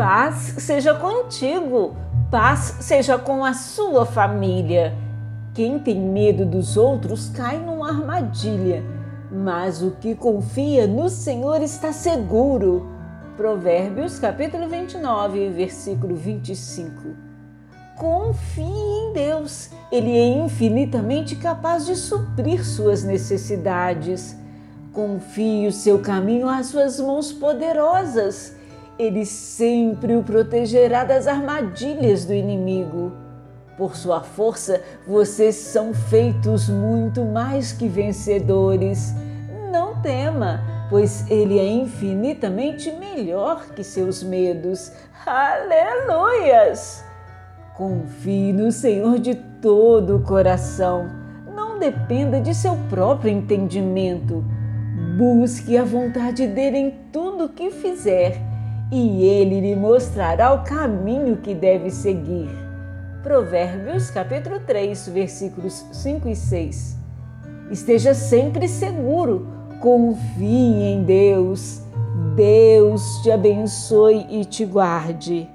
Paz seja contigo, paz seja com a sua família. Quem tem medo dos outros cai numa armadilha, mas o que confia no Senhor está seguro. Provérbios capítulo 29, versículo 25. Confie em Deus, Ele é infinitamente capaz de suprir suas necessidades. Confie o seu caminho às suas mãos poderosas ele sempre o protegerá das armadilhas do inimigo. Por sua força, vocês são feitos muito mais que vencedores. Não tema, pois ele é infinitamente melhor que seus medos. Aleluias! Confie no Senhor de todo o coração. Não dependa de seu próprio entendimento. Busque a vontade dele em tudo que fizer e ele lhe mostrará o caminho que deve seguir. Provérbios capítulo 3, versículos 5 e 6. Esteja sempre seguro, confie em Deus. Deus te abençoe e te guarde.